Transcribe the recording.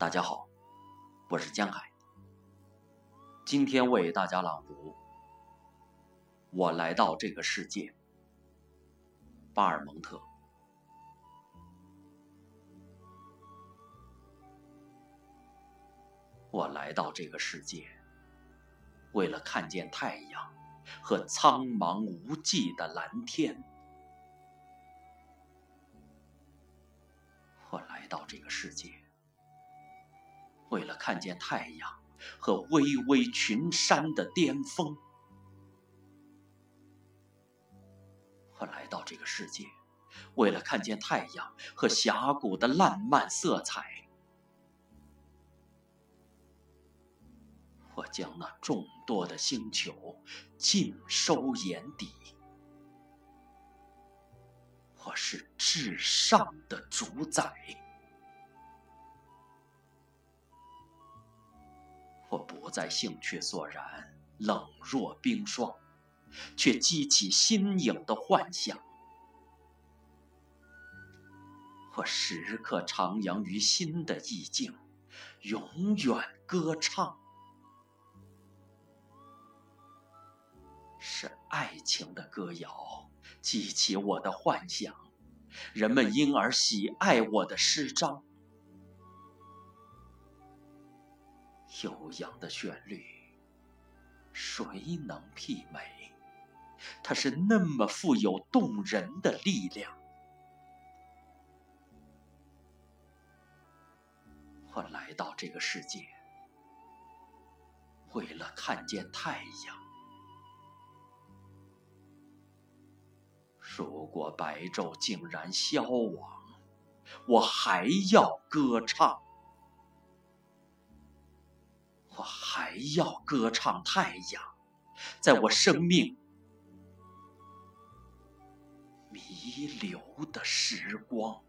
大家好，我是江海。今天为大家朗读《我来到这个世界》，巴尔蒙特。我来到这个世界，为了看见太阳和苍茫无际的蓝天。我来到这个世界。为了看见太阳和巍巍群山的巅峰，我来到这个世界；为了看见太阳和峡谷的烂漫色彩，我将那众多的星球尽收眼底。我是至上的主宰。在兴趣索然，冷若冰霜，却激起新颖的幻想。我时刻徜徉于新的意境，永远歌唱。是爱情的歌谣激起我的幻想，人们因而喜爱我的诗章。悠扬的旋律，谁能媲美？它是那么富有动人的力量。我来到这个世界，为了看见太阳。如果白昼竟然消亡，我还要歌唱。要歌唱太阳，在我生命弥留的时光。